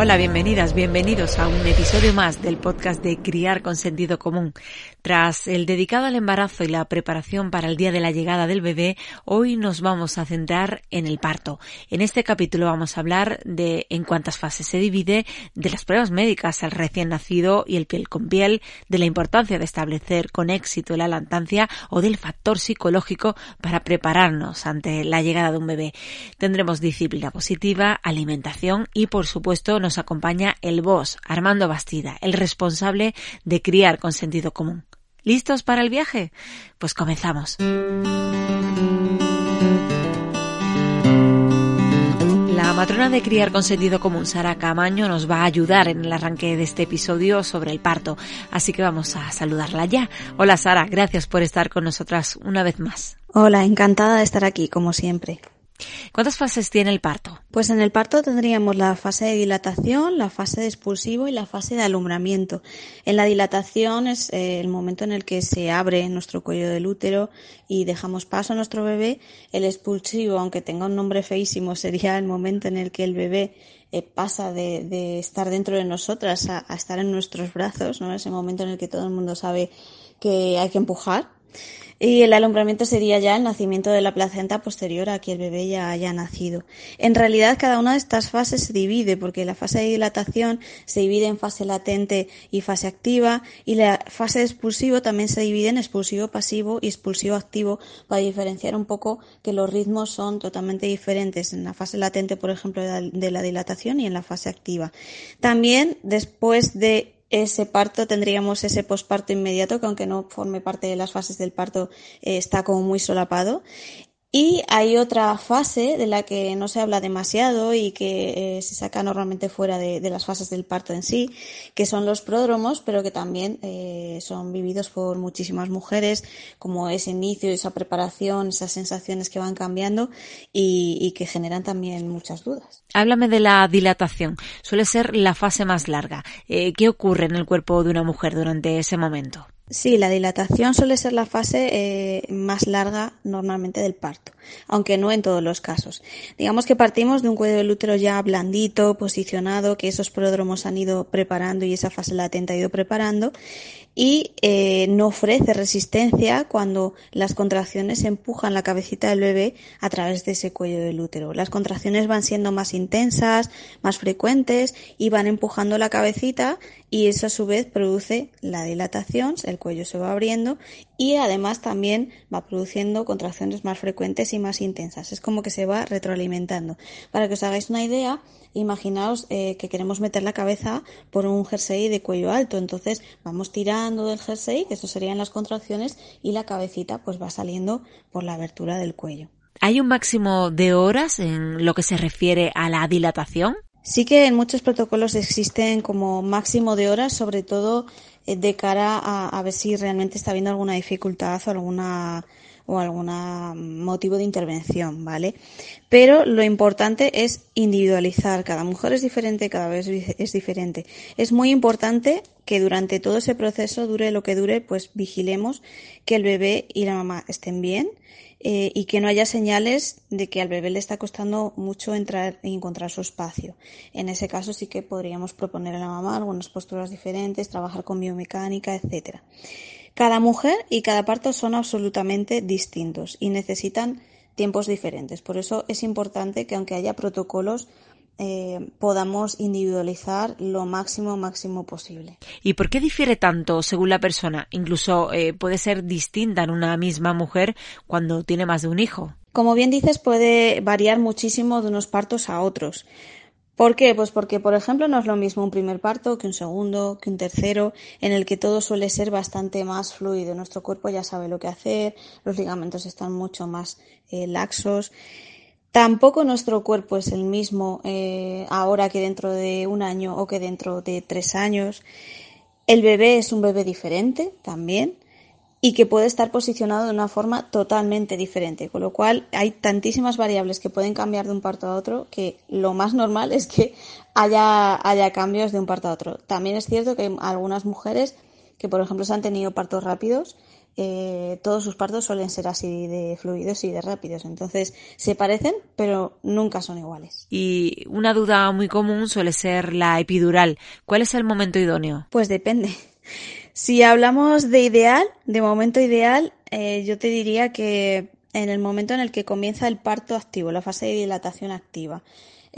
Hola, bienvenidas, bienvenidos a un episodio más del podcast de Criar con Sentido Común. Tras el dedicado al embarazo y la preparación para el día de la llegada del bebé, hoy nos vamos a centrar en el parto. En este capítulo vamos a hablar de en cuántas fases se divide, de las pruebas médicas al recién nacido y el piel con piel, de la importancia de establecer con éxito la lactancia o del factor psicológico para prepararnos ante la llegada de un bebé. Tendremos disciplina positiva, alimentación y por supuesto nos acompaña el boss, Armando Bastida, el responsable de criar con sentido común. ¿Listos para el viaje? Pues comenzamos. La matrona de criar con sentido común, Sara Camaño, nos va a ayudar en el arranque de este episodio sobre el parto. Así que vamos a saludarla ya. Hola Sara, gracias por estar con nosotras una vez más. Hola, encantada de estar aquí, como siempre. ¿Cuántas fases tiene el parto? Pues en el parto tendríamos la fase de dilatación, la fase de expulsivo y la fase de alumbramiento. En la dilatación es eh, el momento en el que se abre nuestro cuello del útero y dejamos paso a nuestro bebé. El expulsivo, aunque tenga un nombre feísimo, sería el momento en el que el bebé eh, pasa de, estar dentro de nosotras a, a estar en nuestros brazos, ¿no? Ese momento en el que todo el mundo sabe que hay que empujar. Y el alumbramiento sería ya el nacimiento de la placenta posterior a que el bebé ya haya nacido. En realidad, cada una de estas fases se divide, porque la fase de dilatación se divide en fase latente y fase activa, y la fase de expulsivo también se divide en expulsivo pasivo y expulsivo activo, para diferenciar un poco que los ritmos son totalmente diferentes en la fase latente, por ejemplo, de la dilatación y en la fase activa. También, después de ese parto tendríamos ese posparto inmediato que aunque no forme parte de las fases del parto eh, está como muy solapado y hay otra fase de la que no se habla demasiado y que eh, se saca normalmente fuera de, las fases del parto en sí, que son los pródromos, pero que también eh, son vividos por muchísimas mujeres, como ese inicio, esa preparación, esas sensaciones que van cambiando y, que generan también muchas dudas. Háblame de la dilatación. Suele ser la fase más larga. Eh, ¿Qué ocurre en el cuerpo de una mujer durante ese momento? Sí, la dilatación suele ser la fase eh, más larga normalmente del parto, aunque no en todos los casos. Digamos que partimos de un cuello del útero ya blandito, posicionado, que esos pródromos han ido preparando y esa fase latente ha ido preparando, y eh, no ofrece resistencia cuando las contracciones empujan la cabecita del bebé a través de ese cuello del útero. Las contracciones van siendo más intensas, más frecuentes y van empujando la cabecita y eso a su vez produce la dilatación, el cuello se va abriendo y además también va produciendo contracciones más frecuentes y más intensas. Es como que se va retroalimentando. Para que os hagáis una idea, imaginaos eh, que queremos meter la cabeza por un jersey de cuello alto, entonces vamos tirando del jersey, que eso serían las contracciones, y la cabecita pues va saliendo por la abertura del cuello. ¿Hay un máximo de horas en lo que se refiere a la dilatación? Sí que en muchos protocolos existen como máximo de horas, sobre todo eh, de cara a, ver si realmente está habiendo alguna dificultad o alguna o algún motivo de intervención, ¿vale? Pero lo importante es individualizar. Cada mujer es diferente, cada vez es diferente. Es muy importante que durante todo ese proceso, dure lo que dure, pues vigilemos que el bebé y la mamá estén bien eh, y que no haya señales de que al bebé le está costando mucho entrar y encontrar su espacio. En ese caso sí que podríamos proponer a la mamá algunas posturas diferentes, trabajar con biomecánica, etcétera. Cada mujer y cada parto son absolutamente distintos y necesitan tiempos diferentes. Por eso es importante que aunque haya protocolos, eh, podamos individualizar lo máximo máximo posible. ¿Y por qué difiere tanto según la persona? Incluso eh, puede ser distinta en una misma mujer cuando tiene más de un hijo. Como bien dices, puede variar muchísimo de unos partos a otros. ¿Por qué? Pues porque, por ejemplo, no es lo mismo un primer parto que un segundo, que un tercero, en el que todo suele ser bastante más fluido. Nuestro cuerpo ya sabe lo que hacer, los ligamentos están mucho más eh, laxos. Tampoco nuestro cuerpo es el mismo eh, ahora que dentro de un año o que dentro de tres años. El bebé es un bebé diferente también y que puede estar posicionado de una forma totalmente diferente, con lo cual hay tantísimas variables que pueden cambiar de un parto a otro que lo más normal es que haya, haya cambios de un parto a otro. También es cierto que algunas mujeres que, por ejemplo, se han tenido partos rápidos eh, todos sus partos suelen ser así de fluidos y de rápidos. Entonces se parecen, pero nunca son iguales. Y una duda muy común suele ser la epidural. ¿Cuál es el momento idóneo? Pues depende. Si hablamos de ideal, de momento ideal, eh, yo te diría que en el momento en el que comienza el parto activo, la fase de dilatación activa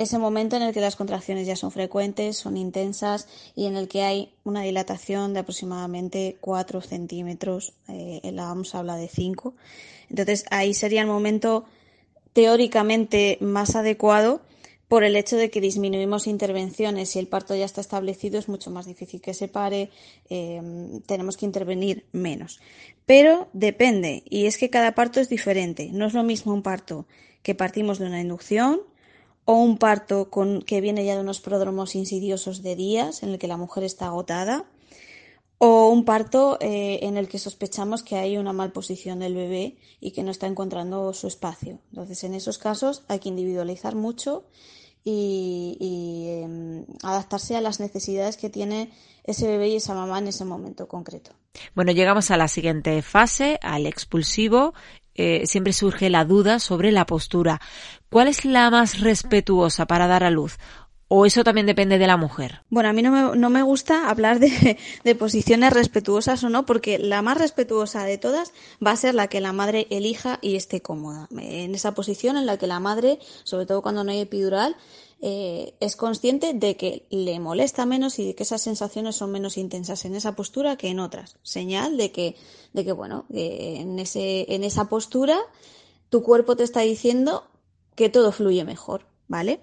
ese momento en el que las contracciones ya son frecuentes, son intensas y en el que hay una dilatación de aproximadamente 4 centímetros, eh, la OMS habla de 5. Entonces ahí sería el momento teóricamente más adecuado por el hecho de que disminuimos intervenciones. Si el parto ya está establecido es mucho más difícil que se pare, eh, tenemos que intervenir menos. Pero depende, y es que cada parto es diferente. No es lo mismo un parto que partimos de una inducción o un parto con, que viene ya de unos pródromos insidiosos de días en el que la mujer está agotada, o un parto eh, en el que sospechamos que hay una malposición del bebé y que no está encontrando su espacio. Entonces, en esos casos hay que individualizar mucho y, em, adaptarse a las necesidades que tiene ese bebé y esa mamá en ese momento concreto. Bueno, llegamos a la siguiente fase, al expulsivo. Eh, siempre surge la duda sobre la postura. ¿Cuál es la más respetuosa para dar a luz? ¿O eso también depende de la mujer? Bueno, a mí no me, no me gusta hablar de, de, posiciones respetuosas o no, porque la más respetuosa de todas va a ser la que la madre elija y esté cómoda. En esa posición en la que la madre, sobre todo cuando no hay epidural, eh, es consciente de que le molesta menos y de que esas sensaciones son menos intensas en esa postura que en otras. Señal de que, de que bueno, en, ese, en esa postura tu cuerpo te está diciendo que todo fluye mejor, ¿vale?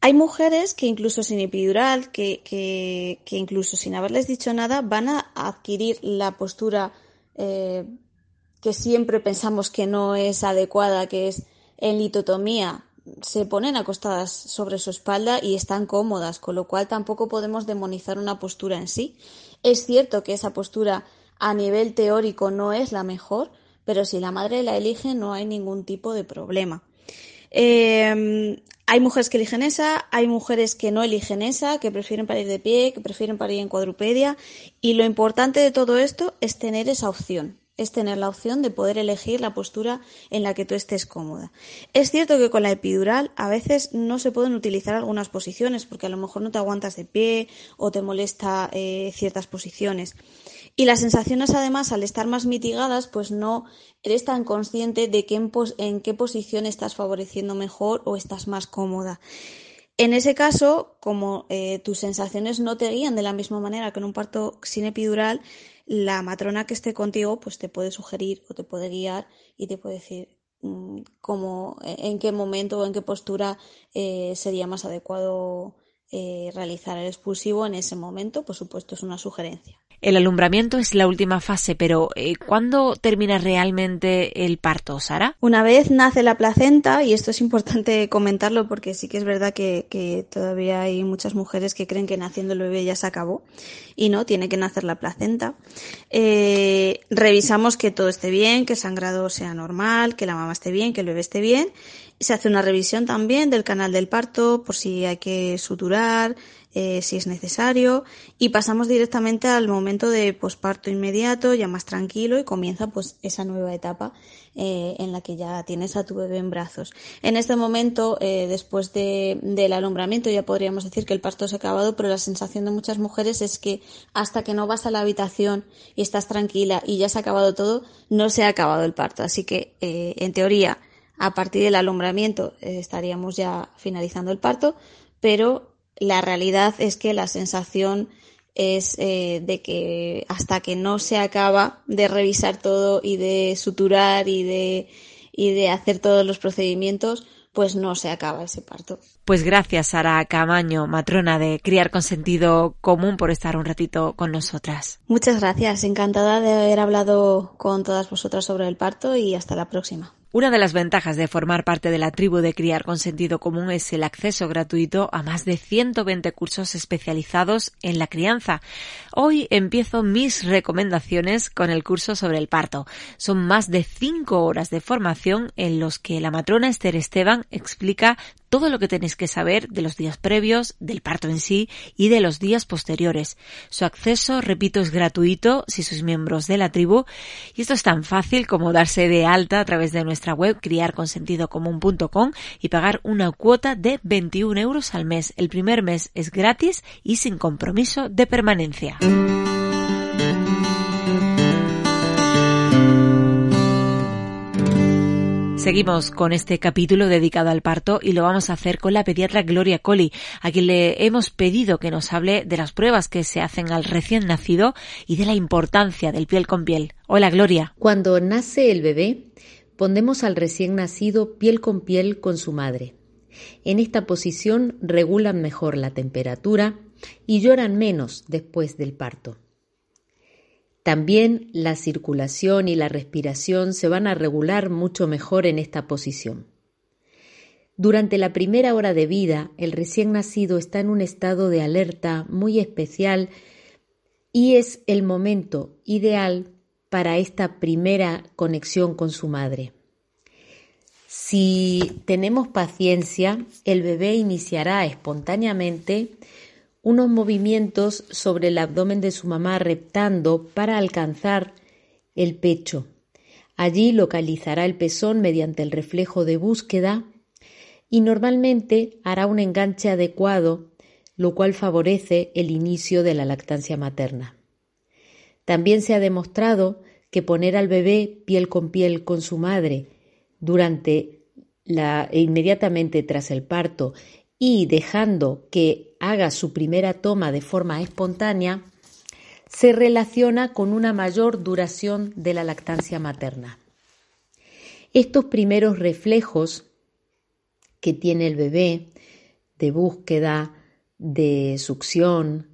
Hay mujeres que incluso sin epidural, que, que, que incluso sin haberles dicho nada, van a adquirir la postura eh, que siempre pensamos que no es adecuada, que es en litotomía se ponen acostadas sobre su espalda y están cómodas, con lo cual tampoco podemos demonizar una postura en sí. Es cierto que esa postura a nivel teórico no es la mejor, pero si la madre la elige no hay ningún tipo de problema. Em, hay mujeres que eligen esa, hay mujeres que no eligen esa, que prefieren parir de pie, que prefieren parir en cuadrupedia y lo importante de todo esto es tener esa opción es tener la opción de poder elegir la postura en la que tú estés cómoda. Es cierto que con la epidural a veces no se pueden utilizar algunas posiciones porque a lo mejor no te aguantas de pie o te molesta eh, ciertas posiciones. Y las sensaciones además al estar más mitigadas pues no eres tan consciente de en, qué posición estás favoreciendo mejor o estás más cómoda. En ese caso, como eh, tus sensaciones no te guían de la misma manera que en un parto sin epidural, la matrona que esté contigo pues te puede sugerir o te puede guiar y te puede decir mm, cómo, en qué momento o en qué postura eh, sería más adecuado eh, realizar el expulsivo en ese momento. Por supuesto, es una sugerencia. El alumbramiento es la última fase, pero eh, ¿cuándo termina realmente el parto, Sara? Una vez nace la placenta, y esto es importante comentarlo porque sí que es verdad que, que todavía hay muchas mujeres que creen que naciendo el bebé ya se acabó, y no, tiene que nacer la placenta. Eh, revisamos que todo esté bien, que el sangrado sea normal, que la mamá esté bien, que el bebé esté bien. Se hace una revisión también del canal del parto por si hay que suturar, eh, si es necesario y pasamos directamente al momento de posparto inmediato, ya más tranquilo y comienza pues esa nueva etapa eh, en la que ya tienes a tu bebé en brazos. En este momento, eh, después de, del alumbramiento, ya podríamos decir que el parto se ha acabado, pero la sensación de muchas mujeres es que hasta que no vas a la habitación y estás tranquila y ya se ha acabado todo, no se ha acabado el parto. Así que, en teoría, a partir del alumbramiento estaríamos ya finalizando el parto, pero la realidad es que la sensación es eh, de que hasta que no se acaba de revisar todo y de suturar y de, y de hacer todos los procedimientos, pues no se acaba ese parto. Pues gracias, Sara Camaño, matrona de Criar con Sentido Común, por estar un ratito con nosotras. Muchas gracias, encantada de haber hablado con todas vosotras sobre el parto y hasta la próxima. Una de las ventajas de formar parte de la tribu de Criar con Sentido Común es el acceso gratuito a más de 120 cursos especializados en la crianza. Hoy empiezo mis recomendaciones con el curso sobre el parto. Son más de 5 horas de formación en los que la matrona Esther Esteban explica todo lo que tenéis que saber de los días previos, del parto en sí y de los días posteriores. Su acceso, repito, es gratuito si sois miembros de la tribu y esto es tan fácil como darse de alta a través de nuestra web criarconsentidocomún.com y pagar una cuota de 21 euros al mes. El primer mes es gratis y sin compromiso de permanencia. Seguimos con este capítulo dedicado al parto y lo vamos a hacer con la pediatra Gloria Colli, a quien le hemos pedido que nos hable de las pruebas que se hacen al recién nacido y de la importancia del piel con piel. Hola Gloria. Cuando nace el bebé, pondemos al recién nacido piel con piel con su madre. En esta posición regulan mejor la temperatura y lloran menos después del parto. También la circulación y la respiración se van a regular mucho mejor en esta posición. Durante la primera hora de vida, el recién nacido está en un estado de alerta muy especial y es el momento ideal para esta primera conexión con su madre. Si tenemos paciencia, el bebé iniciará espontáneamente unos movimientos sobre el abdomen de su mamá reptando para alcanzar el pecho. Allí localizará el pezón mediante el reflejo de búsqueda y normalmente hará un enganche adecuado, lo cual favorece el inicio de la lactancia materna. También se ha demostrado que poner al bebé piel con piel con su madre durante la, inmediatamente tras el parto y dejando que haga su primera toma de forma espontánea, se relaciona con una mayor duración de la lactancia materna. Estos primeros reflejos que tiene el bebé de búsqueda, de succión,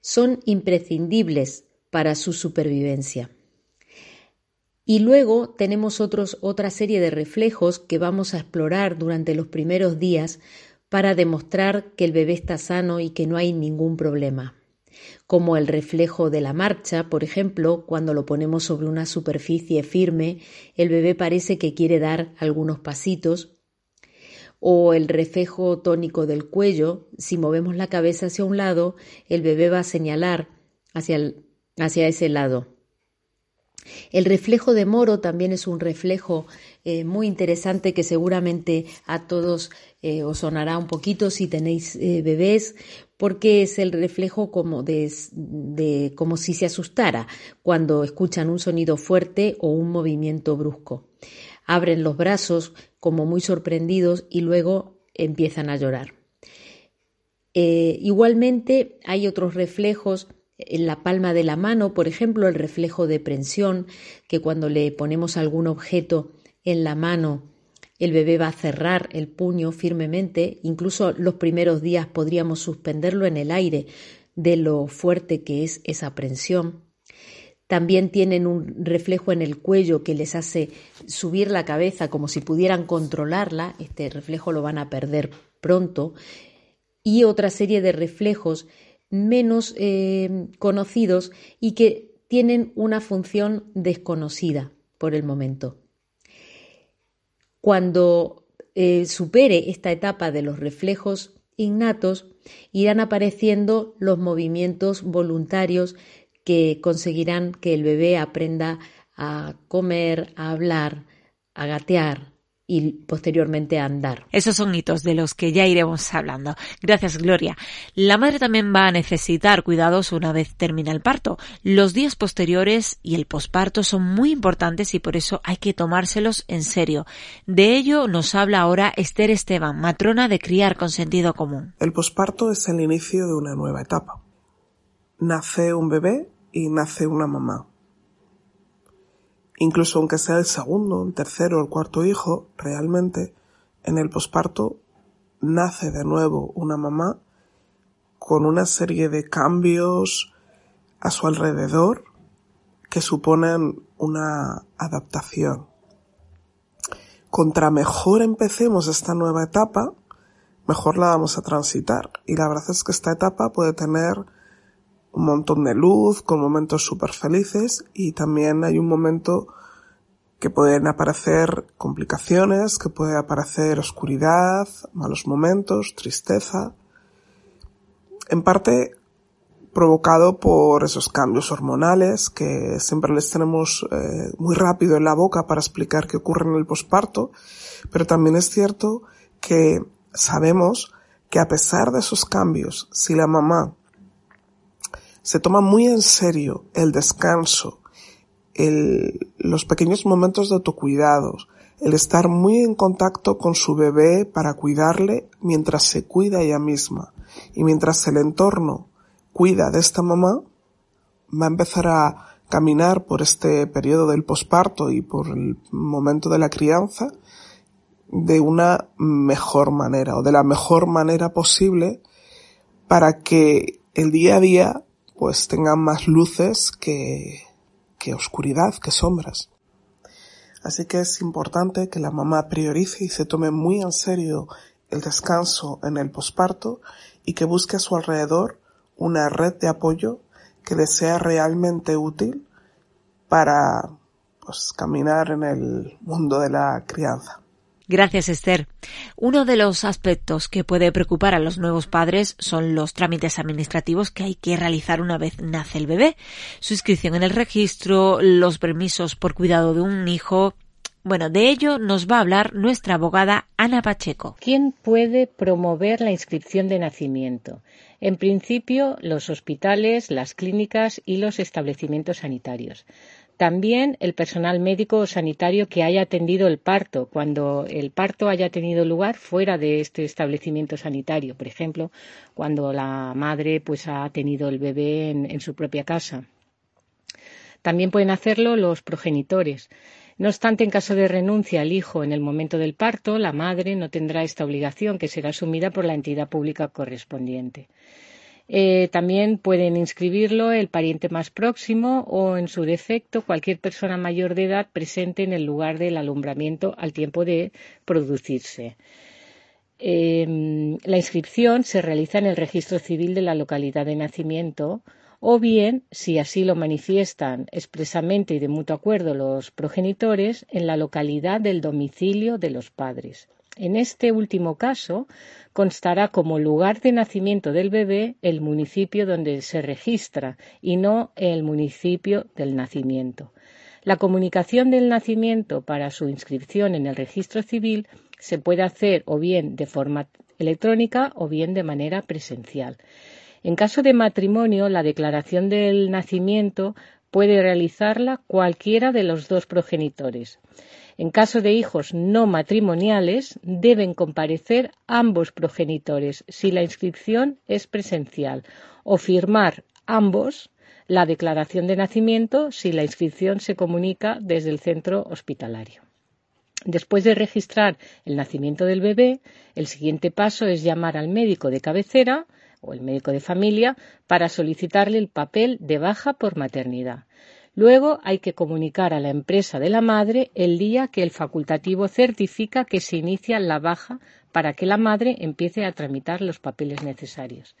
son imprescindibles para su supervivencia. Y luego tenemos otros, otra serie de reflejos que vamos a explorar durante los primeros días para demostrar que el bebé está sano y que no hay ningún problema, como el reflejo de la marcha, por ejemplo, cuando lo ponemos sobre una superficie firme, el bebé parece que quiere dar algunos pasitos, o el reflejo tónico del cuello, si movemos la cabeza hacia un lado, el bebé va a señalar hacia, hacia ese lado. El reflejo de Moro también es un reflejo eh, muy interesante que seguramente a todos eh, os sonará un poquito si tenéis eh, bebés, porque es el reflejo como de, de, como si se asustara cuando escuchan un sonido fuerte o un movimiento brusco. Abren los brazos como muy sorprendidos y luego empiezan a llorar. igualmente hay otros reflejos en la palma de la mano, por ejemplo, el reflejo de prensión, que cuando le ponemos algún objeto en la mano, el bebé va a cerrar el puño firmemente, incluso los primeros días podríamos suspenderlo en el aire de lo fuerte que es esa prensión. También tienen un reflejo en el cuello que les hace subir la cabeza como si pudieran controlarla. Este reflejo lo van a perder pronto. Y otra serie de reflejos menos eh, conocidos y que tienen una función desconocida por el momento. Cuando eh, supere esta etapa de los reflejos innatos, irán apareciendo los movimientos voluntarios que conseguirán que el bebé aprenda a comer, a hablar, a gatear, y posteriormente andar. Esos son hitos de los que ya iremos hablando. Gracias, Gloria. La madre también va a necesitar cuidados una vez termina el parto. Los días posteriores y el posparto son muy importantes y por eso hay que tomárselos en serio. De ello nos habla ahora Esther Esteban, matrona de criar con sentido común. El posparto es el inicio de una nueva etapa. Nace un bebé y nace una mamá. Incluso aunque sea el segundo, el tercero o el cuarto hijo, realmente en el posparto nace de nuevo una mamá con una serie de cambios a su alrededor que suponen una adaptación. Contra mejor empecemos esta nueva etapa, mejor la vamos a transitar. Y la verdad es que esta etapa puede tener un montón de luz, con momentos súper felices y también hay un momento que pueden aparecer complicaciones, que puede aparecer oscuridad, malos momentos, tristeza, en parte provocado por esos cambios hormonales que siempre les tenemos eh, muy rápido en la boca para explicar qué ocurre en el posparto, pero también es cierto que sabemos que a pesar de esos cambios, si la mamá se toma muy en serio el descanso, los pequeños momentos de autocuidado, el estar muy en contacto con su bebé para cuidarle mientras se cuida ella misma. Y mientras el entorno cuida de esta mamá, va a empezar a caminar por este periodo del posparto y por el momento de la crianza de una mejor manera o de la mejor manera posible para que el día a día pues tenga más luces que, que oscuridad, que sombras. Así que es importante que la mamá priorice y se tome muy en serio el descanso en el posparto y que busque a su alrededor una red de apoyo que le sea realmente útil para pues, caminar en el mundo de la crianza. Gracias, Esther. Uno de los aspectos que puede preocupar a los nuevos padres son los trámites administrativos que hay que realizar una vez nace el bebé. Su inscripción en el registro, los permisos por cuidado de un hijo. Bueno, de ello nos va a hablar nuestra abogada Ana Pacheco. ¿Quién puede promover la inscripción de nacimiento? En principio, los hospitales, las clínicas y los establecimientos sanitarios. También el personal médico o sanitario que haya atendido el parto, cuando el parto haya tenido lugar fuera de este establecimiento sanitario, por ejemplo, cuando la madre pues ha tenido el bebé en, en su propia casa. También pueden hacerlo los progenitores. No obstante, en caso de renuncia al hijo en el momento del parto, la madre no tendrá esta obligación que será asumida por la entidad pública correspondiente. Eh, también pueden inscribirlo el pariente más próximo o, en su defecto, cualquier persona mayor de edad presente en el lugar del alumbramiento al tiempo de producirse. Em, la inscripción se realiza en el registro civil de la localidad de nacimiento o bien, si así lo manifiestan expresamente y de mutuo acuerdo los progenitores, en la localidad del domicilio de los padres. En este último caso, constará como lugar de nacimiento del bebé el municipio donde se registra y no el municipio del nacimiento. La comunicación del nacimiento para su inscripción en el registro civil se puede hacer o bien de forma electrónica o bien de manera presencial. En caso de matrimonio, la declaración del nacimiento puede realizarla cualquiera de los dos progenitores. En caso de hijos no matrimoniales, deben comparecer ambos progenitores si la inscripción es presencial o firmar ambos la declaración de nacimiento si la inscripción se comunica desde el centro hospitalario. Después de registrar el nacimiento del bebé, el siguiente paso es llamar al médico de cabecera o el médico de familia para solicitarle el papel de baja por maternidad. Luego hay que comunicar a la empresa de la madre el día que el facultativo certifica que se inicia la baja para que la madre empiece a tramitar los papeles necesarios.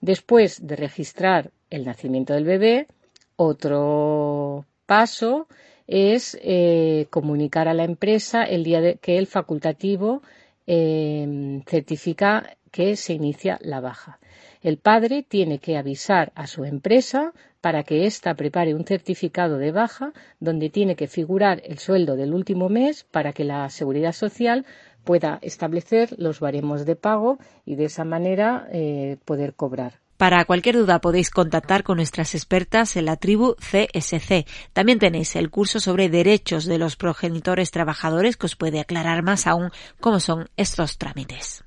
Después de registrar el nacimiento del bebé, otro paso es eh, comunicar a la empresa el día que el facultativo eh, certifica que se inicia la baja. El padre tiene que avisar a su empresa para que ésta prepare un certificado de baja donde tiene que figurar el sueldo del último mes para que la seguridad social pueda establecer los baremos de pago y de esa manera eh, poder cobrar. Para cualquier duda podéis contactar con nuestras expertas en la tribu CSC. También tenéis el curso sobre derechos de los progenitores trabajadores que os puede aclarar más aún cómo son estos trámites.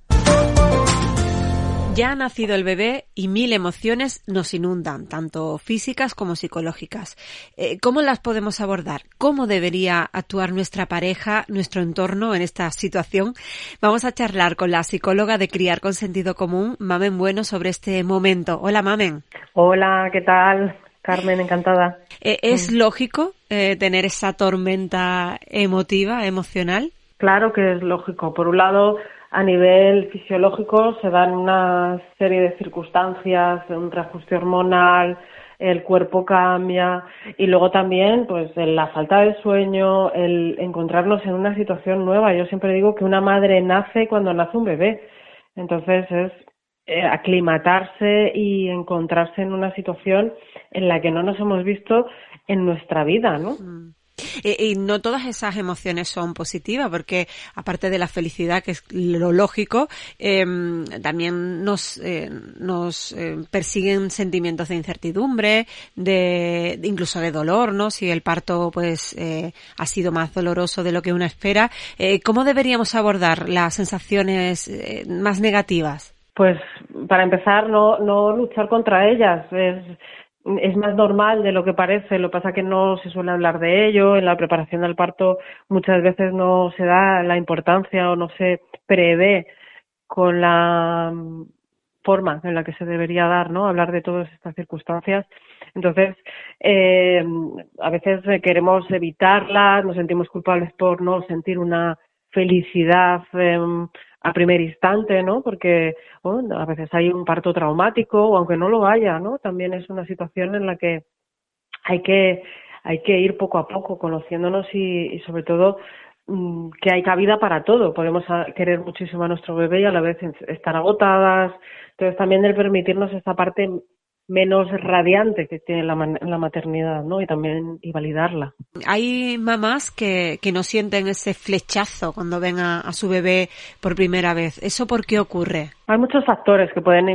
Ya ha nacido el bebé y mil emociones nos inundan, tanto físicas como psicológicas. Eh, ¿Cómo las podemos abordar? ¿Cómo debería actuar nuestra pareja, nuestro entorno en esta situación? Vamos a charlar con la psicóloga de Criar con Sentido Común, Mamen Bueno, sobre este momento. Hola, Mamen. Hola, ¿qué tal? Carmen, encantada. Eh, ¿Es mm. lógico eh, tener esa tormenta emotiva, emocional? Claro que es lógico. Por un lado, a nivel fisiológico se dan una serie de circunstancias, un reajuste hormonal, el cuerpo cambia y luego también pues la falta de sueño, el encontrarnos en una situación nueva. Yo siempre digo que una madre nace cuando nace un bebé. Entonces es eh, aclimatarse y encontrarse en una situación en la que no nos hemos visto en nuestra vida, ¿no? Mm. Y, no todas esas emociones son positivas, porque aparte de la felicidad, que es lo lógico, em, también nos, eh, nos eh, persiguen sentimientos de incertidumbre, de, incluso de dolor, ¿no? Si el parto, pues, eh, ha sido más doloroso de lo que uno espera. ¿Cómo deberíamos abordar las sensaciones más negativas? Pues, para empezar, no, no luchar contra ellas. Es, es más normal de lo que parece, lo que pasa que no se suele hablar de ello, en la preparación del parto muchas veces no se da la importancia o no se prevé con la mm, forma en la que se debería dar, ¿no? Hablar de todas estas circunstancias. Entonces, eh, a veces queremos evitarlas, nos sentimos culpables por no sentir una felicidad eh, a primer instante, ¿no? Porque bueno, a veces hay un parto traumático o aunque no lo haya, ¿no? También es una situación en la que hay que hay que ir poco a poco conociéndonos y, y sobre todo mm, que hay cabida para todo. Podemos querer muchísimo a nuestro bebé y a la vez estar agotadas. Entonces también el permitirnos esta parte menos radiante que tiene la, la, maternidad, ¿no? Y también y validarla. Hay mamás que, que no sienten ese flechazo cuando ven a, su bebé por primera vez. ¿Eso por qué ocurre? Hay muchos factores que pueden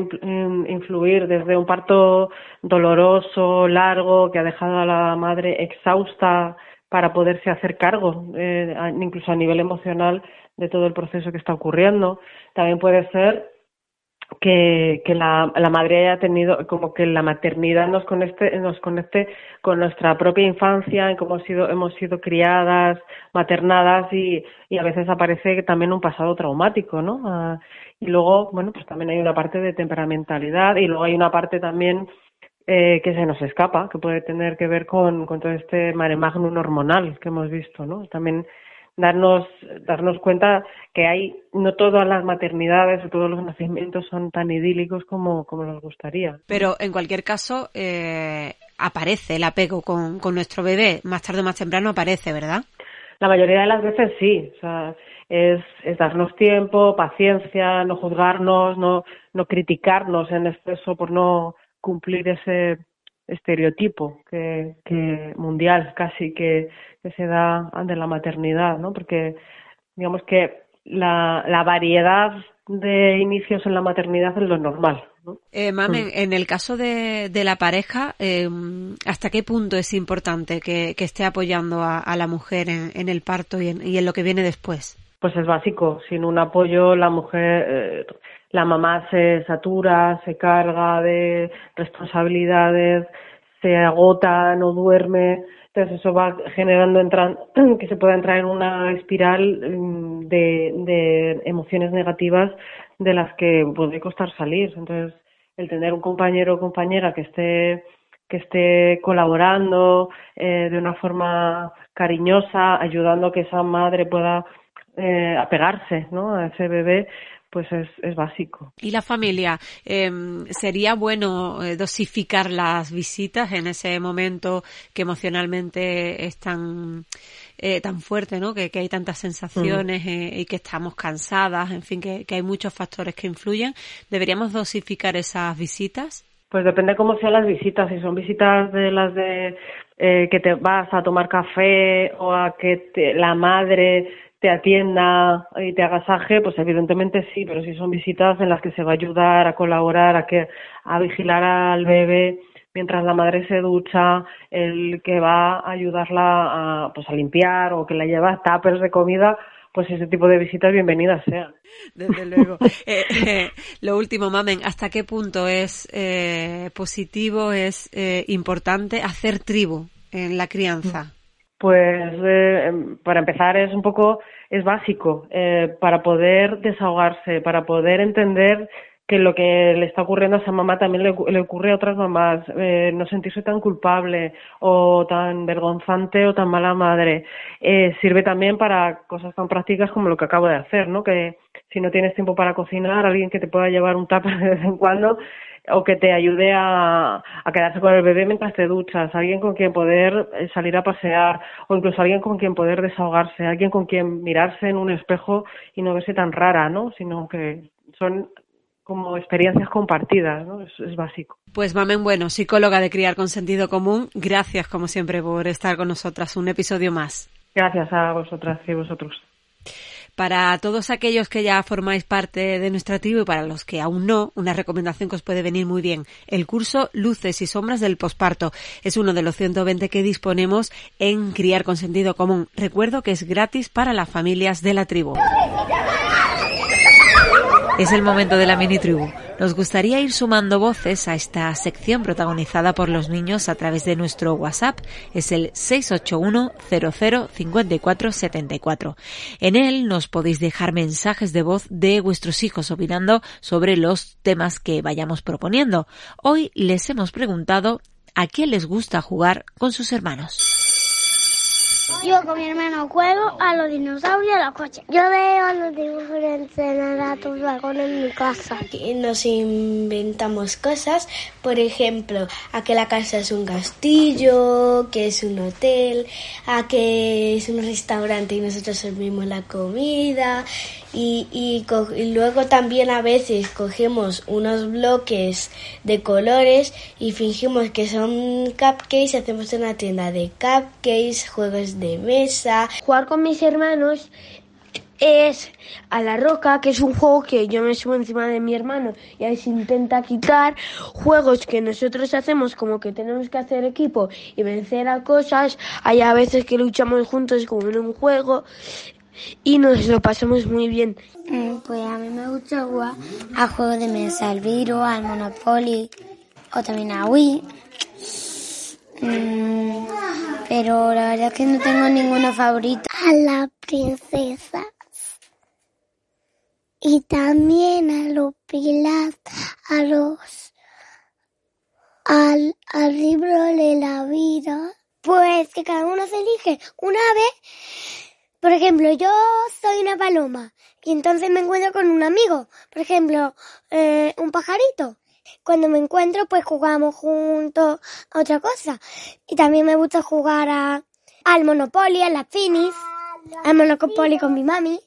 influir, desde un parto doloroso, largo, que ha dejado a la madre exhausta para poderse hacer cargo, eh, incluso a nivel emocional, de todo el proceso que está ocurriendo. También puede ser que, que la, la, madre haya tenido, como que la maternidad nos conecte, nos conecte con nuestra propia infancia, en cómo hemos sido, hemos sido criadas, maternadas y, y a veces aparece también un pasado traumático, ¿no? Ah, y luego, bueno, pues también hay una parte de temperamentalidad y luego hay una parte también eh, que se nos escapa, que puede tener que ver con, con todo este mare magnum hormonal que hemos visto, ¿no? También darnos, darnos cuenta que hay, no todas las maternidades o todos los nacimientos son tan idílicos como, como nos gustaría. Pero en cualquier caso, eh, aparece el apego con, con nuestro bebé, más tarde o más temprano aparece, ¿verdad? La mayoría de las veces sí, o sea, es, es darnos tiempo, paciencia, no juzgarnos, no, no criticarnos en exceso por no cumplir ese estereotipo que, que mundial casi que, que se da ante la maternidad, ¿no? Porque digamos que la, la variedad de inicios en la maternidad es lo normal. ¿no? Eh, Mamen, mm. en el caso de, de la pareja, eh, ¿hasta qué punto es importante que, que esté apoyando a, a la mujer en, en el parto y en, y en, lo que viene después? Pues es básico. Sin un apoyo, la mujer, eh, la mamá se satura, se carga de responsabilidades, se agota, no duerme. Entonces eso va generando que se pueda entrar en una espiral mm, de, de emociones negativas de las que puede costar salir. Entonces el tener un compañero o compañera que esté que esté colaborando eh, de una forma cariñosa, ayudando a que esa madre pueda eh, apegarse ¿no? a ese bebé, pues es, es básico. ¿Y la familia? Eh, ¿Sería bueno eh, dosificar las visitas en ese momento que emocionalmente es tan, eh, tan fuerte, ¿no? Que, que hay tantas sensaciones mm. eh, y que estamos cansadas, en fin, que, que hay muchos factores que influyen. ¿Deberíamos dosificar esas visitas? Pues depende cómo sean las visitas. Si son visitas de las de eh, que te vas a tomar café o a que te, la madre te atienda y te agasaje, pues evidentemente sí, pero si son visitas en las que se va a ayudar, a colaborar, a que a vigilar al bebé mientras la madre se ducha, el que va a ayudarla a, pues a limpiar o que la lleva tuppers de comida, pues ese tipo de visitas bienvenidas sean. Desde luego. eh, eh, lo último, Mamen, ¿hasta qué punto es eh, positivo, es eh, importante hacer tribu en la crianza? Pues eh, para empezar es un poco, es básico, eh, para poder desahogarse, para poder entender que lo que le está ocurriendo a esa mamá también le, ocurre a otras mamás, eh, no sentirse tan culpable o tan vergonzante o tan mala madre. Eh, sirve también para cosas tan prácticas como lo que acabo de hacer, ¿no? Que si no tienes tiempo para cocinar, alguien que te pueda llevar un tupper de vez en cuando o que te ayude a, a, quedarse con el bebé mientras te duchas, alguien con quien poder eh, salir a pasear o incluso alguien con quien poder desahogarse, alguien con quien mirarse en un espejo y no verse tan rara, ¿no? Sino que son como experiencias compartidas, ¿no? Es, es, básico. Pues Mamen Bueno, psicóloga de Criar con Sentido Común, gracias como siempre por estar con nosotras un episodio más. Gracias a vosotras y vosotros. Para todos aquellos que ya formáis parte de nuestra tribu y para los que aún no, una recomendación que os puede venir muy bien. El curso Luces y Sombras del Posparto es uno de los 120 que disponemos en Criar con Sentido Común. Recuerdo que es gratis para las familias de la tribu. Es el momento de la mini tribu. Nos gustaría ir sumando voces a esta sección protagonizada por los niños a través de nuestro WhatsApp. Es el 681 00 En él nos podéis dejar mensajes de voz de vuestros hijos opinando sobre los temas que vayamos proponiendo. Hoy les hemos preguntado a qué les gusta jugar con sus hermanos. Yo con mi hermano juego a los dinosaurios y a los coches. Yo veo los dibujos de tus dragones en mi casa. Nos inventamos cosas, por ejemplo, a que la casa es un castillo, que es un hotel, a que es un restaurante y nosotros servimos la comida. Y, y, y luego también a veces cogemos unos bloques de colores y fingimos que son cupcakes y hacemos una tienda de cupcakes, juegos de mesa. Jugar con mis hermanos es a la roca, que es un juego que yo me subo encima de mi hermano y ahí se intenta quitar. Juegos que nosotros hacemos como que tenemos que hacer equipo y vencer a cosas. Hay a veces que luchamos juntos como en un juego y nos lo pasamos muy bien. Mm, pues a mí me gusta jugar a juegos de mesa, al Viro, al Monopoly o también a Wii. Mm, pero la verdad es que no tengo ninguno favorito. A la princesa. Y también a los pilates, a los... Al, al libro de la vida. Pues que cada uno se elige una vez por ejemplo, yo soy una paloma y entonces me encuentro con un amigo. Por ejemplo, eh, un pajarito. Cuando me encuentro, pues jugamos juntos a otra cosa. Y también me gusta jugar a, al Monopoly, a las Finis, al Monopoly con mi mami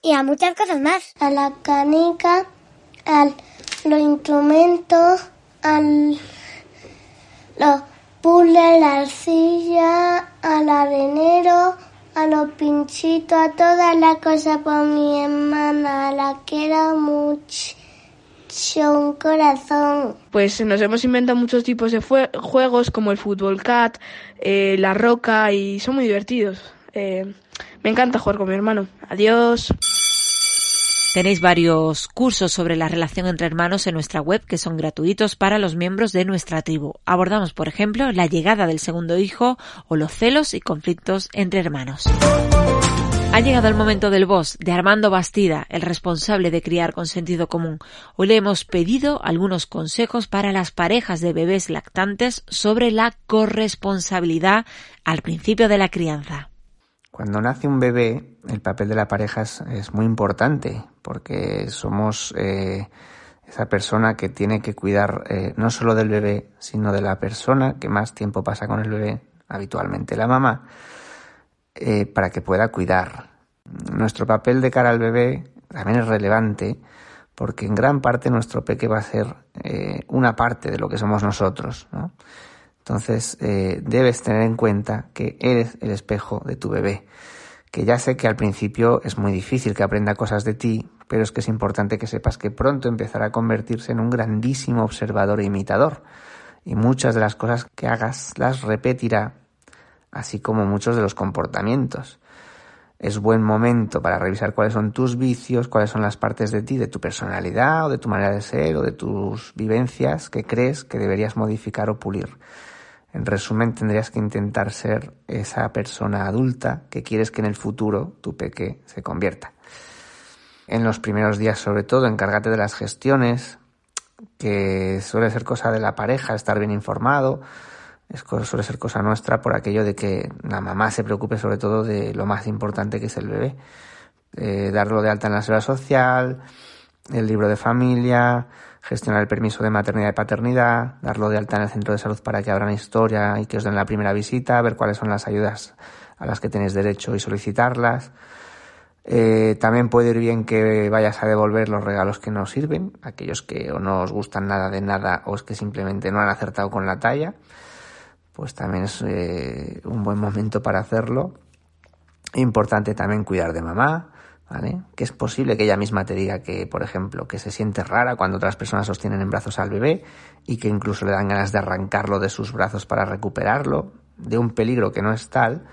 y a muchas cosas más. A la canica, a los instrumentos, al los puzzles, la arcilla, al arenero a los pinchitos, a todas las cosas por mi hermana, la quiero mucho. Un corazón. Pues nos hemos inventado muchos tipos de juegos como el fútbol cat, eh, la roca y son muy divertidos. Eh, me encanta jugar con mi hermano. Adiós. Tenéis varios cursos sobre la relación entre hermanos en nuestra web que son gratuitos para los miembros de nuestra tribu. Abordamos, por ejemplo, la llegada del segundo hijo o los celos y conflictos entre hermanos. Ha llegado el momento del boss de Armando Bastida, el responsable de criar con sentido común. Hoy le hemos pedido algunos consejos para las parejas de bebés lactantes sobre la corresponsabilidad al principio de la crianza. Cuando nace un bebé, el papel de la pareja es, muy importante porque somos eh, esa persona que tiene que cuidar eh, no solo del bebé, sino de la persona que más tiempo pasa con el bebé, habitualmente la mamá, eh, para que pueda cuidar. Nuestro papel de cara al bebé también es relevante porque en gran parte nuestro peque va a ser una parte de lo que somos nosotros. ¿no? Entonces eh, debes tener en cuenta que eres el espejo de tu bebé, que ya sé que al principio es muy difícil que aprenda cosas de ti, pero es que es importante que sepas que pronto empezará a convertirse en un grandísimo observador e imitador, y muchas de las cosas que hagas las repetirá, así como muchos de los comportamientos. Es buen momento para revisar cuáles son tus vicios, cuáles son las partes de ti, de tu personalidad o de tu manera de ser o de tus vivencias que crees que deberías modificar o pulir. En resumen, tendrías que intentar ser esa persona adulta que quieres que en el futuro tu peque se convierta. en los primeros días sobre todo, encárgate de las gestiones, que suele ser cosa de la pareja, estar bien informado, es, suele ser cosa nuestra por aquello de que la mamá se preocupe sobre todo de lo más importante que es el bebé. Eh, darlo de alta en la seguridad social, el libro de familia, gestionar el permiso de maternidad y paternidad, darlo de alta en el centro de salud para que abran historia y que os den la primera visita, ver cuáles son las ayudas a las que tenéis derecho y solicitarlas. Eh, también puede ir bien que vayas a devolver los regalos que no sirven, aquellos que o no os gustan nada de nada o es que simplemente no han acertado con la talla, pues también es eh, un buen momento para hacerlo. Importante también cuidar de mamá, ¿vale? Que es posible que ella misma te diga que, por ejemplo, que se siente rara cuando otras personas sostienen en brazos al bebé y que incluso le dan ganas de arrancarlo de sus brazos para recuperarlo, de un peligro que no es tal,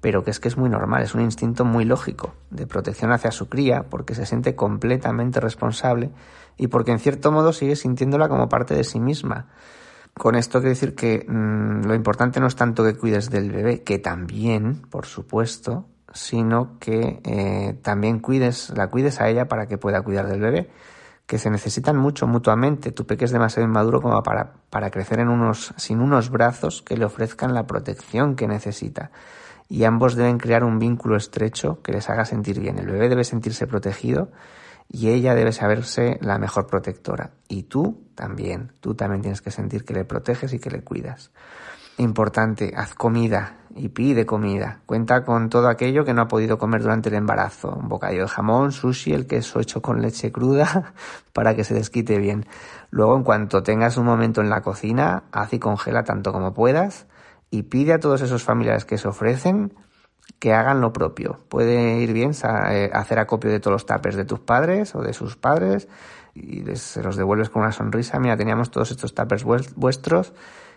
pero que es que es muy normal, es un instinto muy lógico de protección hacia su cría, porque se siente completamente responsable y porque en cierto modo sigue sintiéndola como parte de sí misma. Con esto quiero decir que mm, lo importante no es tanto que cuides del bebé, que también, por supuesto, sino que eh, también cuides, la cuides a ella para que pueda cuidar del bebé, que se necesitan mucho mutuamente. Tu peque es demasiado inmaduro como para, para crecer en unos, sin unos brazos que le ofrezcan la protección que necesita y ambos deben crear un vínculo estrecho que les haga sentir bien. El bebé debe sentirse protegido y ella debe saberse la mejor protectora. Y tú también, tú también tienes que sentir que le proteges y que le cuidas. Importante, haz comida y pide comida. Cuenta con todo aquello que no ha podido comer durante el embarazo. Un bocadillo de jamón, sushi, el queso hecho con leche cruda para que se desquite bien. Luego, en cuanto tengas un momento en la cocina, haz y congela tanto como puedas y pide a todos esos familiares que se ofrecen que hagan lo propio. Puede ir bien eh, hacer acopio de todos los tapers de tus padres o de sus padres y se los devuelves con una sonrisa. Mira, teníamos todos estos tapers vuestros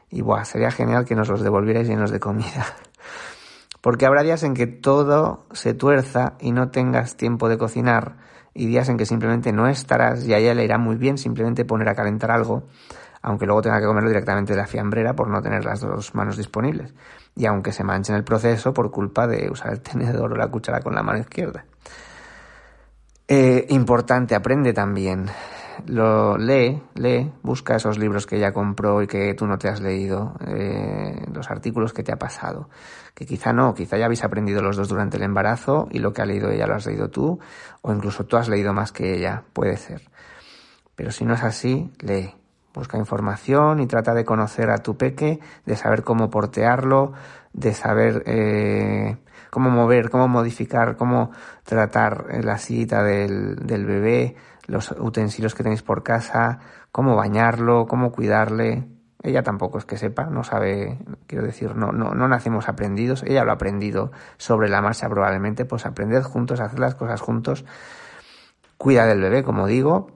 y buah, sería genial que nos los devolvierais llenos de comida. Porque habrá días en que todo se tuerza y no tengas tiempo de cocinar y días en que simplemente no estarás y a ella le irá muy bien simplemente poner a calentar algo aunque luego tenga que comerlo directamente de la fiambrera por no tener las dos manos disponibles, y aunque se manche en el proceso por culpa de usar el tenedor o la cuchara con la mano izquierda. Eh, importante, aprende también. Lo lee, lee, busca esos libros que ella compró y que tú no te has leído, eh, los artículos que te ha pasado, que quizá no, quizá ya habéis aprendido los dos durante el embarazo y lo que ha leído ella lo has leído tú, o incluso tú has leído más que ella, puede ser. Pero si no es así, lee, Busca información y trata de conocer a tu peque, de saber cómo portearlo, de saber eh, cómo mover, cómo modificar, cómo tratar la sillita del, del bebé, los utensilios que tenéis por casa, cómo bañarlo, cómo cuidarle. Ella tampoco es que sepa, no sabe, quiero decir, no, no, no nacemos aprendidos, ella lo ha aprendido sobre la marcha probablemente, pues aprended juntos, hacer las cosas juntos. Cuida del bebé, como digo,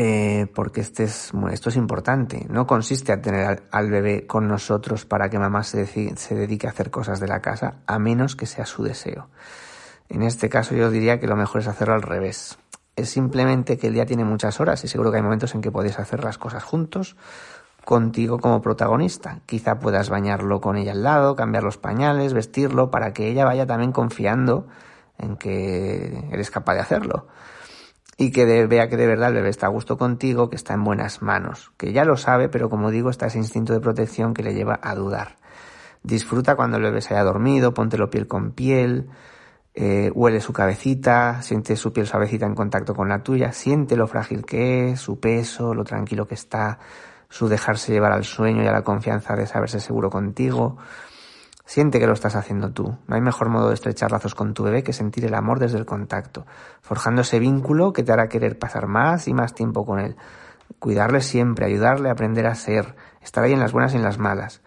eh, porque este es, esto es importante. No consiste a tener al, bebé con nosotros para que mamá se, se dedique a hacer cosas de la casa, a menos que sea su deseo. En este caso yo diría que lo mejor es hacerlo al revés. Es simplemente que el día tiene muchas horas y seguro que hay momentos en que podéis hacer las cosas juntos, contigo como protagonista. Quizá puedas bañarlo con ella al lado, cambiar los pañales, vestirlo, para que ella vaya también confiando en que eres capaz de hacerlo y que vea que de verdad el bebé está a gusto contigo, que está en buenas manos, que ya lo sabe, pero como digo, está ese instinto de protección que le lleva a dudar. Disfruta cuando el bebé se haya dormido, póntelo piel con piel, eh, huele su cabecita, siente su piel suavecita en contacto con la tuya, siente lo frágil que es, su peso, lo tranquilo que está, su dejarse llevar al sueño y a la confianza de saberse seguro contigo. Siente que lo estás haciendo tú. No hay mejor modo de estrechar lazos con tu bebé que sentir el amor desde el contacto, forjando ese vínculo que te hará querer pasar más y más tiempo con él. Cuidarle siempre, ayudarle a aprender a ser, estar ahí en las buenas y en las malas.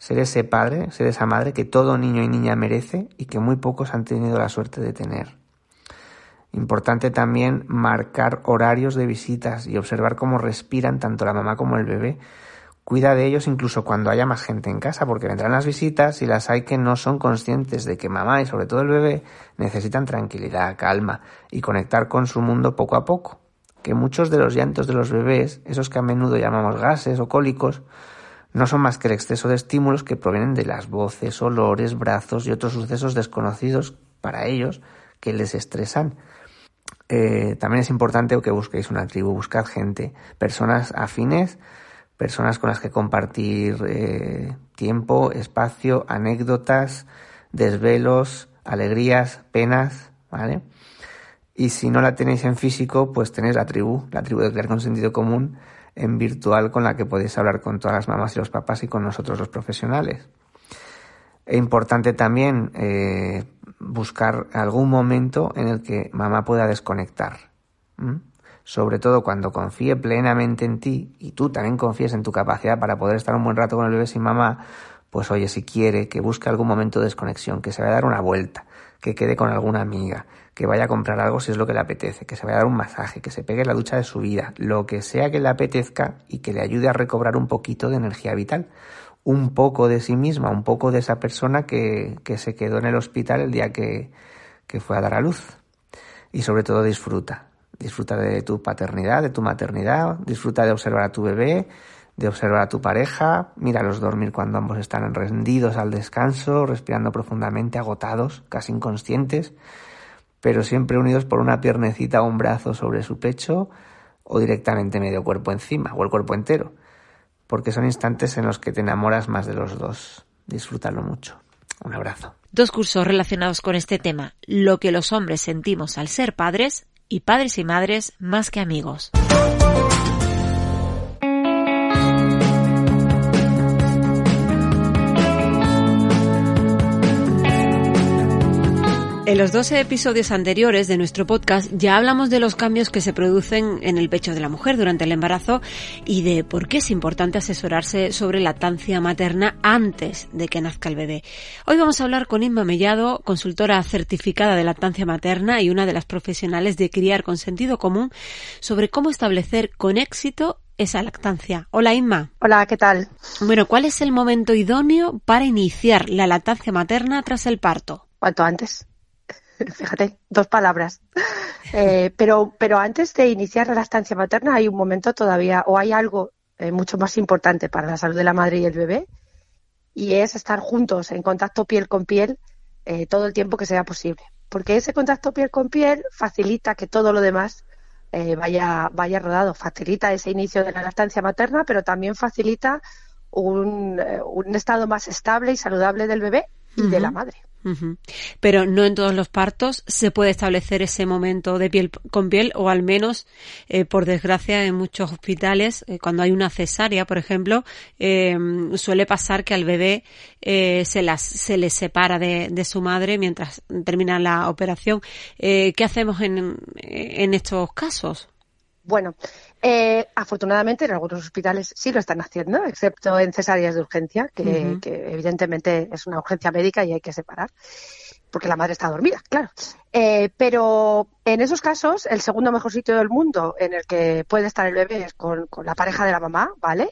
Ser ese padre, ser esa madre que todo niño y niña merece y que muy pocos han tenido la suerte de tener. Importante también marcar horarios de visitas y observar cómo respiran tanto la mamá como el bebé Cuida de ellos incluso cuando haya más gente en casa, porque vendrán las visitas y las hay que no son conscientes de que mamá y sobre todo el bebé necesitan tranquilidad, calma y conectar con su mundo poco a poco. Que muchos de los llantos de los bebés, esos que a menudo llamamos gases o cólicos, no son más que el exceso de estímulos que provienen de las voces, olores, brazos y otros sucesos desconocidos para ellos que les estresan. eh, también es importante que busquéis una tribu, buscad gente, personas afines, personas con las que compartir eh, tiempo, espacio, anécdotas, desvelos, alegrías, penas, ¿vale? Y si no la tenéis en físico, pues tenéis la tribu, la tribu de crear con sentido común en virtual con la que podéis hablar con todas las mamás y los papás y con nosotros los profesionales. Es importante también eh, buscar algún momento en el que mamá pueda desconectar. Sobre todo cuando confíe plenamente en ti y tú también confíes en tu capacidad para poder estar un buen rato con el bebé sin mamá, pues oye, si quiere, que busque algún momento de desconexión, que se vaya a dar una vuelta, que quede con alguna amiga, que vaya a comprar algo si es lo que le apetece, que se vaya a dar un masaje, que se pegue la ducha de su vida, lo que sea que le apetezca y que le ayude a recobrar un poquito de energía vital, un poco de sí misma, un poco de esa persona que, que se quedó en el hospital el día que, que fue a dar a luz. Y sobre todo disfruta, disfruta de tu paternidad, de tu maternidad, disfruta de observar a tu bebé, de observar a tu pareja, míralos dormir cuando ambos están rendidos al descanso, respirando profundamente, agotados, casi inconscientes, pero siempre unidos por una piernecita o un brazo sobre su pecho o directamente medio cuerpo encima o el cuerpo entero, porque son instantes en los que te enamoras más de los dos. Disfrútalo mucho. Un abrazo. Dos cursos relacionados con este tema, lo que los hombres sentimos al ser padres y padres y madres más que amigos. En los 12 episodios anteriores de nuestro podcast ya hablamos de los cambios que se producen en el pecho de la mujer durante el embarazo y de por qué es importante asesorarse sobre lactancia materna antes de que nazca el bebé. Hoy vamos a hablar con Inma Mellado, consultora certificada de lactancia materna y una de las profesionales de criar con sentido común, sobre cómo establecer con éxito esa lactancia. Hola Inma. Hola, ¿qué tal? Bueno, ¿cuál es el momento idóneo para iniciar la lactancia materna tras el parto? Cuanto antes. Fíjate, dos palabras. Eh, pero, pero antes de iniciar la lactancia materna hay un momento todavía, o hay algo eh, mucho más importante para la salud de la madre y el bebé, y es estar juntos, en contacto piel con piel, eh, todo el tiempo que sea posible. Porque ese contacto piel con piel facilita que todo lo demás vaya, vaya rodado, facilita ese inicio de la lactancia materna, pero también facilita un, un estado más estable y saludable del bebé y de la madre. Pero no en todos los partos se puede establecer ese momento de piel con piel o al menos, eh, por desgracia, en muchos hospitales, eh, cuando hay una cesárea, por ejemplo, eh, suele pasar que al bebé se, las, se le separa de, de, su madre mientras termina la operación. ¿Qué hacemos en, en estos casos? Bueno, eh, afortunadamente en algunos hospitales sí lo están haciendo, excepto en cesáreas de urgencia, que, evidentemente es una urgencia médica y hay que separar, porque la madre está dormida, claro. Eh, pero en esos casos, el segundo mejor sitio del mundo en el que puede estar el bebé es con, la pareja de la mamá, ¿vale?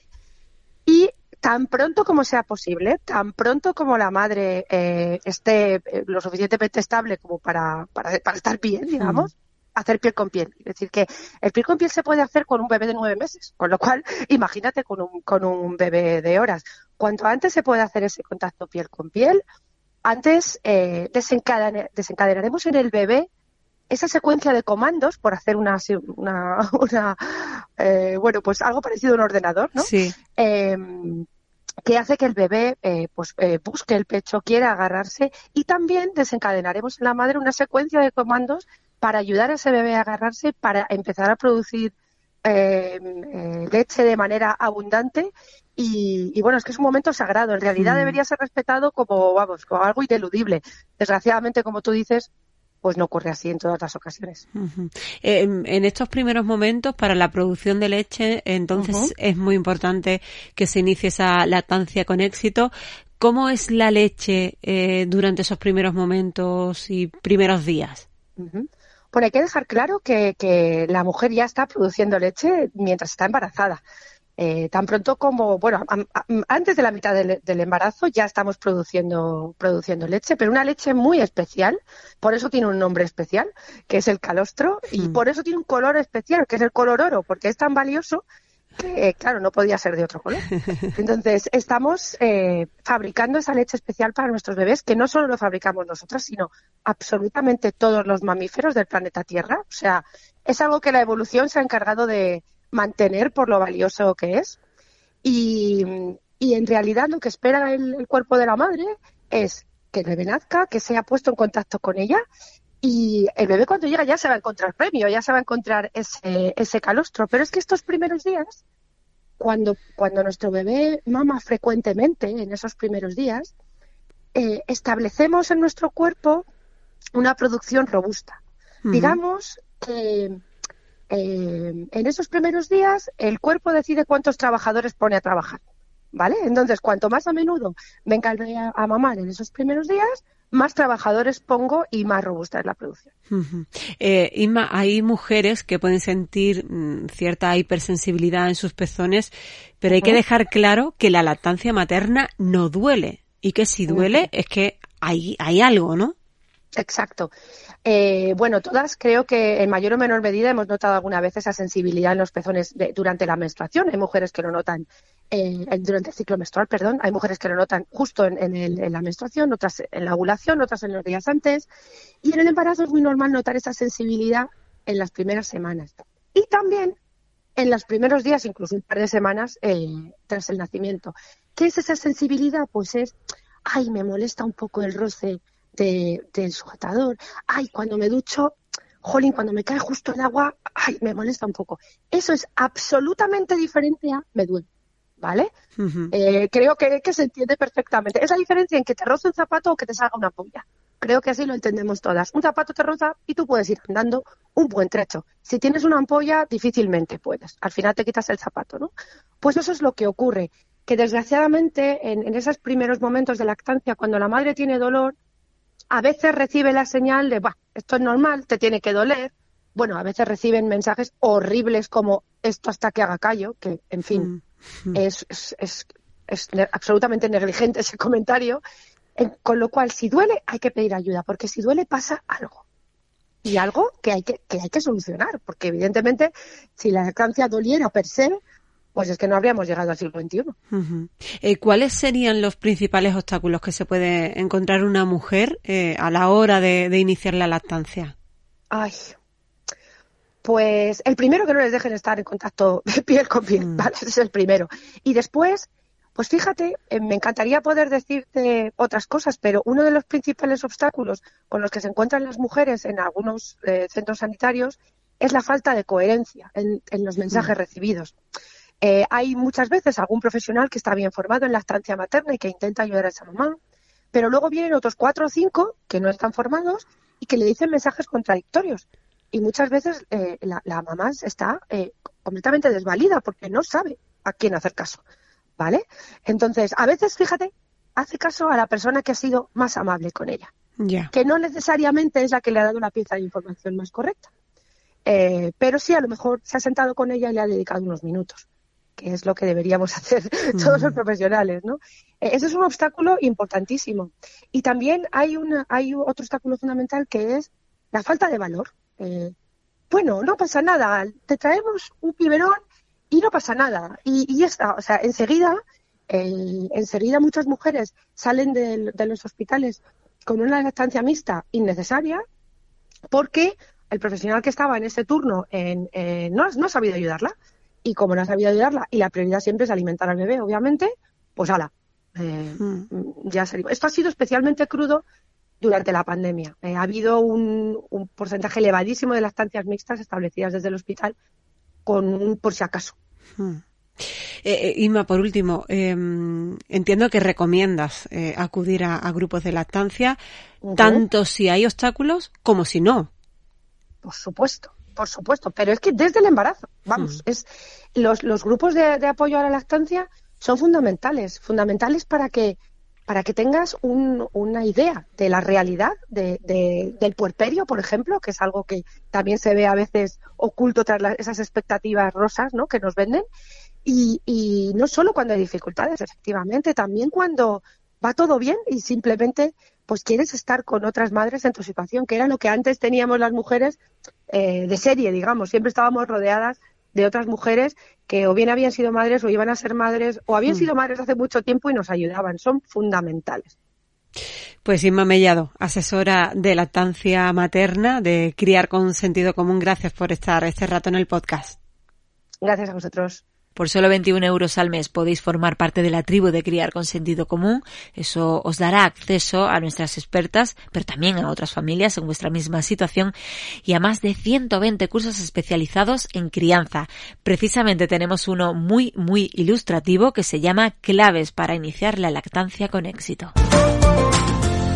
Y tan pronto como sea posible, tan pronto como la madre eh, esté lo suficientemente estable como para, para, estar bien, digamos, hacer piel con piel. Es decir, que el piel con piel se puede hacer con un bebé de nueve meses, con lo cual imagínate con un, con un bebé de horas. Cuanto antes se puede hacer ese contacto piel con piel, antes eh, desencadenaremos en el bebé esa secuencia de comandos por hacer una, una, eh, bueno, pues algo parecido a un ordenador, ¿no? Sí. Em, que hace que el bebé eh, pues eh, busque el pecho, quiera agarrarse y también desencadenaremos en la madre una secuencia de comandos para ayudar a ese bebé a agarrarse, para empezar a producir eh, eh, leche de manera abundante y, bueno, es que es un momento sagrado. En realidad mm. debería ser respetado como, vamos, como algo ineludible. Desgraciadamente, como tú dices, pues no ocurre así en todas las ocasiones. en estos primeros momentos, para la producción de leche, entonces es muy importante que se inicie esa lactancia con éxito. ¿Cómo es la leche eh, durante esos primeros momentos y primeros días? Bueno, hay que dejar claro que, la mujer ya está produciendo leche mientras está embarazada. Eh, tan pronto como, bueno, antes de la mitad del, embarazo ya estamos produciendo, produciendo leche, pero una leche muy especial, por eso tiene un nombre especial, que es el calostro, y hmm. por eso tiene un color especial, que es el color oro, porque es tan valioso que claro, no podía ser de otro color. Entonces, estamos eh, fabricando esa leche especial para nuestros bebés, que no solo lo fabricamos nosotras, sino absolutamente todos los mamíferos del planeta Tierra. O sea, es algo que la evolución se ha encargado de mantener por lo valioso que es. Y, en realidad lo que espera el, cuerpo de la madre es que el bebé nazca, que sea puesto en contacto con ella y el bebé cuando llega ya se va a encontrar premio, ya se va a encontrar ese, ese calostro. Pero es que estos primeros días, cuando, cuando nuestro bebé mama frecuentemente, en esos primeros días, eh, establecemos en nuestro cuerpo una producción robusta. Digamos que eh, en esos primeros días el cuerpo decide cuántos trabajadores pone a trabajar. ¿Vale? Entonces, cuanto más a menudo venga el bebé a mamar en esos primeros días, más trabajadores pongo y más robusta es la producción. eh, Inma, hay mujeres que pueden sentir mm, cierta hipersensibilidad en sus pezones, pero hay que dejar claro que la lactancia materna no duele y que si duele es que hay, hay algo, ¿no? Exacto. Eh, bueno, todas creo que en mayor o menor medida hemos notado alguna vez esa sensibilidad en los pezones durante la menstruación. Hay mujeres que lo notan eh, durante el ciclo menstrual, perdón. Hay mujeres que lo notan justo en, la menstruación, otras en la ovulación, otras en los días antes. Y en el embarazo es muy normal notar esa sensibilidad en las primeras semanas. Y también en los primeros días, incluso un par de semanas eh, tras el nacimiento. ¿Qué es esa sensibilidad? Pues es, ay, me molesta un poco el roce del sujetador. Ay, cuando me ducho, jolín, cuando me cae justo el agua, ay, me molesta un poco. Eso es absolutamente diferente a me duele. ¿Vale? Eh, creo que, que, se entiende perfectamente. Esa diferencia en que te roce un zapato o que te salga una polla. Creo que así lo entendemos todas. Un zapato te roza y tú puedes ir andando un buen trecho. Si tienes una ampolla, difícilmente puedes. Al final te quitas el zapato, ¿no? Pues eso es lo que ocurre. Que desgraciadamente en, en esos primeros momentos de lactancia, cuando la madre tiene dolor, a veces recibe la señal de, bah, esto es normal, te tiene que doler. Bueno, a veces reciben mensajes horribles como esto hasta que haga callo, que, en fin, mm, mm. es, es, es, absolutamente negligente ese comentario. con lo cual, si duele, hay que pedir ayuda, porque si duele pasa algo. Y algo que hay que, que, hay que solucionar, porque evidentemente, si la lactancia doliera per se, pues es que no habríamos llegado al siglo XXI. Eh, ¿Cuáles serían los principales obstáculos que se puede encontrar una mujer eh, a la hora de, iniciar la lactancia? Ay, pues el primero que no les dejen estar en contacto piel con piel, mm. ¿vale? Ese es el primero. Y después, pues fíjate, eh, me encantaría poder decirte otras cosas, pero uno de los principales obstáculos con los que se encuentran las mujeres en algunos centros sanitarios es la falta de coherencia en, los mensajes mm. recibidos. Eh, hay muchas veces algún profesional que está bien formado en la estancia materna y que intenta ayudar a esa mamá, pero luego vienen otros cuatro o cinco que no están formados y que le dicen mensajes contradictorios. Y muchas veces eh, la, mamá está eh, completamente desvalida porque no sabe a quién hacer caso. ¿Vale? Entonces, a veces, fíjate, hace caso a la persona que ha sido más amable con ella. Que no necesariamente es la que le ha dado una pieza de información más correcta. pero sí, a lo mejor se ha sentado con ella y le ha dedicado unos minutos que es lo que deberíamos hacer todos los profesionales, ¿no? Eh, ese es un obstáculo importantísimo. Y también hay, una, hay otro obstáculo fundamental que es la falta de valor. Eh, bueno, no pasa nada, te traemos un biberón y no pasa nada. Y, y ya está, o sea, enseguida, eh, enseguida muchas mujeres salen de, los hospitales con una lactancia mixta innecesaria porque el profesional que estaba en ese turno no, no ha sabido ayudarla y como no ha sabido ayudarla y la prioridad siempre es alimentar al bebé, obviamente, pues ala, eh, hmm. ya se... Esto ha sido especialmente crudo durante la pandemia. Eh, ha habido un, porcentaje elevadísimo de lactancias mixtas establecidas desde el hospital con un por si acaso. Hmm. Eh, Inma, por último, em, entiendo que recomiendas acudir a, grupos de lactancia, tanto si hay obstáculos como si no. Por supuesto por supuesto, pero es que desde el embarazo, vamos, es los, los grupos de, apoyo a la lactancia son fundamentales, fundamentales para que para que tengas una idea de la realidad de, del puerperio, por ejemplo, que es algo que también se ve a veces oculto tras esas expectativas rosas ¿no? que nos venden. Y, y no solo cuando hay dificultades, efectivamente, también cuando va todo bien y simplemente pues quieres estar con otras madres en tu situación, que era lo que antes teníamos las mujeres eh, de serie, digamos. Siempre estábamos rodeadas de otras mujeres que o bien habían sido madres o iban a ser madres o habían Mm. sido madres hace mucho tiempo y nos ayudaban. Son fundamentales. Pues Inma Mellado, asesora de lactancia materna, de criar con sentido común, gracias por estar este rato en el podcast. Gracias a vosotros. Por solo 21 euros al mes podéis formar parte de la tribu de Criar con Sentido Común. Eso os dará acceso a nuestras expertas, pero también a otras familias en vuestra misma situación y a más de 120 cursos especializados en crianza. Precisamente tenemos uno muy, muy ilustrativo que se llama Claves para iniciar la lactancia con éxito.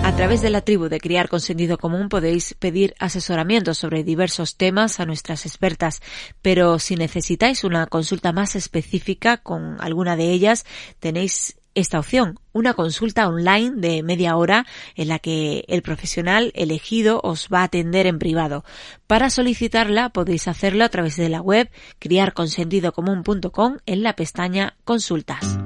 A través de la tribu de Criar con Sentido Común podéis pedir asesoramiento sobre diversos temas a nuestras expertas, pero si necesitáis una consulta más específica con alguna de ellas, tenéis esta opción, una consulta online de media hora en la que el profesional elegido os va a atender en privado. Para solicitarla podéis hacerlo a través de la web criarconsentidocomún.com en la pestaña Consultas.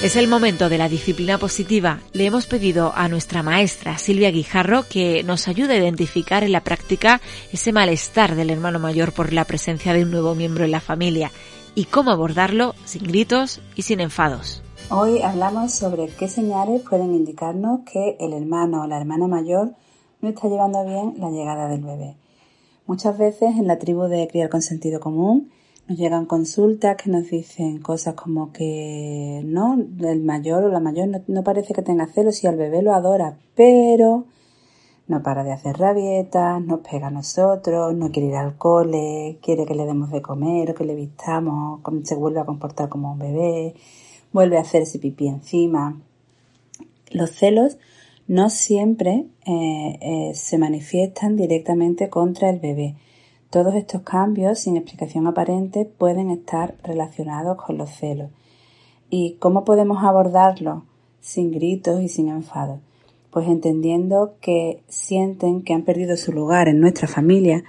Es el momento de la disciplina positiva. Le hemos pedido a nuestra maestra Silvia Guijarro que nos ayude a identificar en la práctica ese malestar del hermano mayor por la presencia de un nuevo miembro en la familia y cómo abordarlo sin gritos y sin enfados. Hoy hablamos sobre qué señales pueden indicarnos que el hermano o la hermana mayor no está llevando bien la llegada del bebé. Muchas veces en la tribu de Criar con Sentido Común nos llegan consultas que nos dicen cosas como que no, el mayor o la mayor no, parece que tenga celos y al bebé lo adora, pero no para de hacer rabietas, nos pega a nosotros, no quiere ir al cole, quiere que le demos de comer o que le vistamos, se vuelve a comportar como un bebé, vuelve a hacerse pipí encima. Los celos no siempre eh, eh, se manifiestan directamente contra el bebé. Todos estos cambios sin explicación aparente pueden estar relacionados con los celos. ¿Y cómo podemos abordarlos sin gritos y sin enfado? Pues entendiendo que sienten que han perdido su lugar en nuestra familia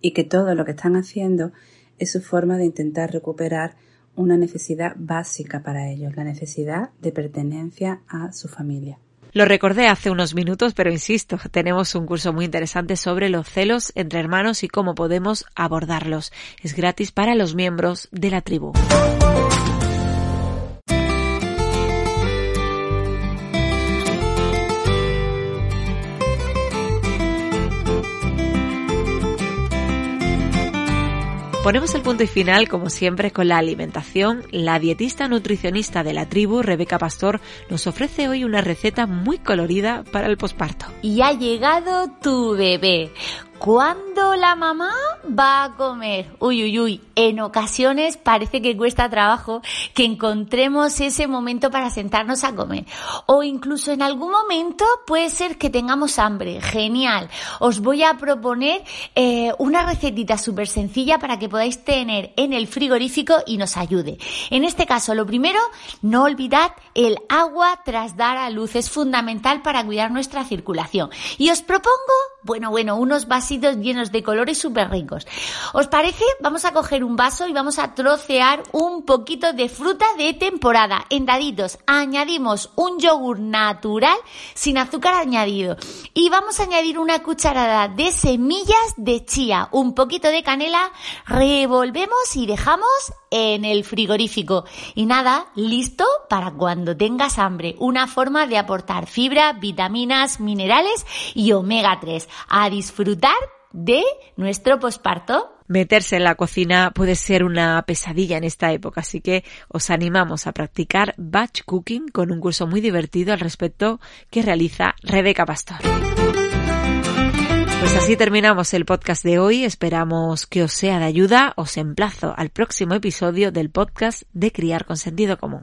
y que todo lo que están haciendo es su forma de intentar recuperar una necesidad básica para ellos, la necesidad de pertenencia a su familia. Lo recordé hace unos minutos, pero insisto, tenemos un curso muy interesante sobre los celos entre hermanos y cómo podemos abordarlos. Es gratis para los miembros de la tribu. Ponemos el punto y final, como siempre, con la alimentación. La dietista nutricionista de la tribu, Rebeca Pastor, nos ofrece hoy una receta muy colorida para el posparto. Y ha llegado tu bebé. ¿Cuándo la mamá va a comer? Uy, uy, uy. En ocasiones parece que cuesta trabajo que encontremos ese momento para sentarnos a comer. O incluso en algún momento puede ser que tengamos hambre. Genial. Os voy a proponer eh, una recetita súper sencilla para que podáis tener en el frigorífico y nos ayude. En este caso, lo primero, no olvidad el agua tras dar a luz. Es fundamental para cuidar nuestra circulación. Y os propongo, bueno, bueno, unos vasitos llenos de colores súper ricos. ¿Os parece? Vamos a coger un vaso y vamos a trocear un poquito de fruta de temporada en daditos. Añadimos un yogur natural sin azúcar añadido. Y vamos a añadir una cucharada de semillas de chía, un poquito de canela, revolvemos y dejamos en el frigorífico. Y nada, listo para cuando tengas hambre. Una forma de aportar fibra, vitaminas, minerales y omega 3. A disfrutar de nuestro posparto. Meterse en la cocina puede ser una pesadilla en esta época, así que os animamos a practicar batch cooking con un curso muy divertido al respecto que realiza Rebeca Pastor. Pues así terminamos el podcast de hoy. Esperamos que os sea de ayuda. Os emplazo al próximo episodio del podcast de Criar con Sentido Común.